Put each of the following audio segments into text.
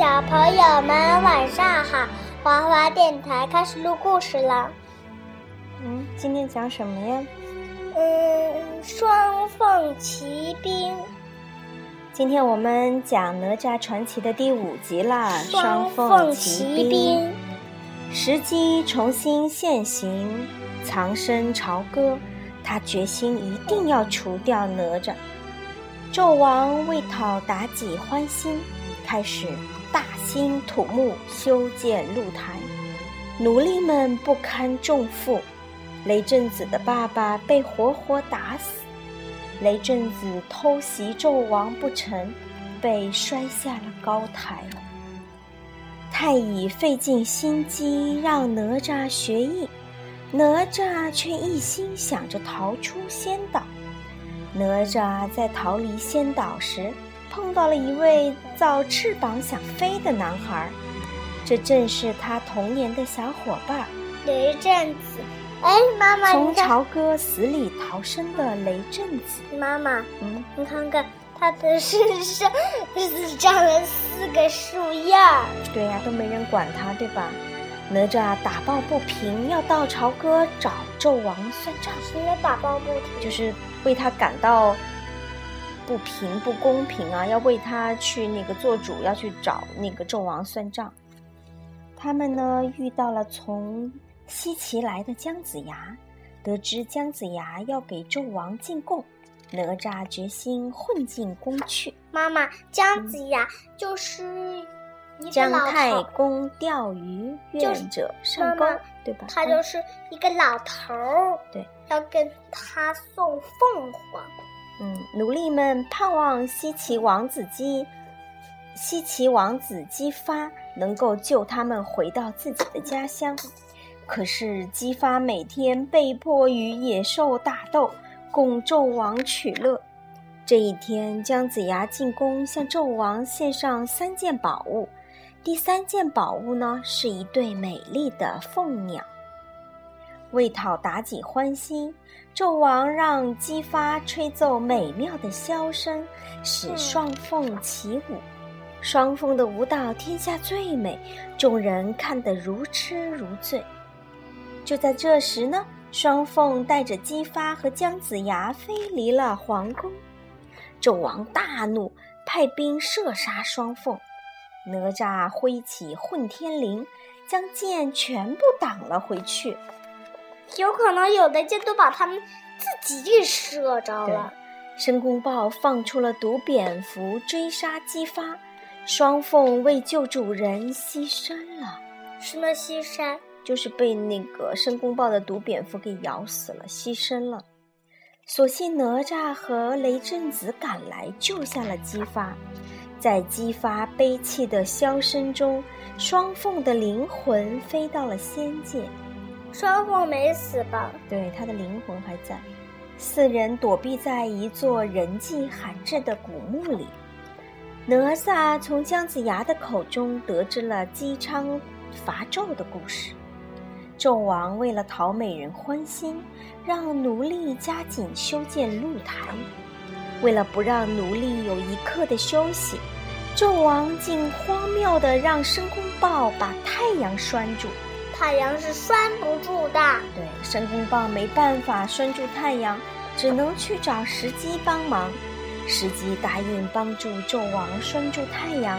小朋友们晚上好，华华电台开始录故事了。嗯，今天讲什么呀？嗯，双凤骑兵。今天我们讲《哪吒传奇》的第五集啦，《双凤骑兵》。时机重新现形，藏身朝歌，他决心一定要除掉哪吒。纣王为讨妲己欢心，开始大兴土木，修建露台。奴隶们不堪重负，雷震子的爸爸被活活打死。雷震子偷袭纣王不成，被摔下了高台。太乙费尽心机让哪吒学艺，哪吒却一心想着逃出仙岛。哪吒在逃离仙岛时，碰到了一位造翅膀想飞的男孩，这正是他童年的小伙伴雷震子。哎，妈妈，从朝歌死里逃生的雷震子。妈妈，嗯，你看看他的身上长了四个树叶儿。对呀，都没人管他，对吧？哪吒打抱不平，要到朝歌找纣王算账。什么打抱不平？就是为他感到不平、不公平啊！要为他去那个做主，要去找那个纣王算账。他们呢，遇到了从。西岐来的姜子牙，得知姜子牙要给纣王进贡，哪吒决心混进宫去。妈妈，姜子牙就是姜太公钓鱼，愿者上钩，对吧？他就是一个老头儿，对，要跟他送凤凰。嗯，奴隶们盼望西岐王子姬，西岐王子姬发能够救他们回到自己的家乡。可是姬发每天被迫与野兽打斗，供纣王取乐。这一天，姜子牙进宫向纣王献上三件宝物。第三件宝物呢，是一对美丽的凤鸟。为讨妲己欢心，纣王让姬发吹奏美妙的箫声，使双凤起舞。双凤的舞蹈天下最美，众人看得如痴如醉。就在这时呢，双凤带着姬发和姜子牙飞离了皇宫。纣王大怒，派兵射杀双凤。哪吒挥起混天绫，将箭全部挡了回去。有可能有的箭都把他们自己给射着了。申公豹放出了毒蝙蝠追杀姬发，双凤为救主人牺牲了。什么牺牲？就是被那个申公豹的毒蝙蝠给咬死了，牺牲了。所幸哪吒和雷震子赶来救下了姬发，在姬发悲泣的箫声中，双凤的灵魂飞到了仙界。双凤没死吧？对，他的灵魂还在。四人躲避在一座人迹罕至的古墓里。哪吒从姜子牙的口中得知了姬昌伐纣的故事。纣王为了讨美人欢心，让奴隶加紧修建露台。为了不让奴隶有一刻的休息，纣王竟荒谬地让申公豹把太阳拴住。太阳是拴不住的。对，申公豹没办法拴住太阳，只能去找石矶帮忙。石矶答应帮助纣王拴住太阳，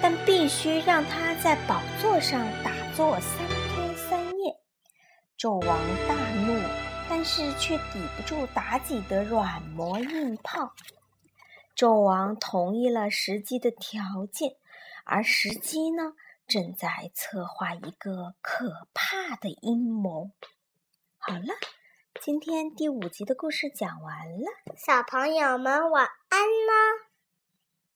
但必须让他在宝座上打坐三天三夜。纣王大怒，但是却抵不住妲己的软磨硬泡。纣王同意了石矶的条件，而石矶呢，正在策划一个可怕的阴谋。好了，今天第五集的故事讲完了，小朋友们晚安啦。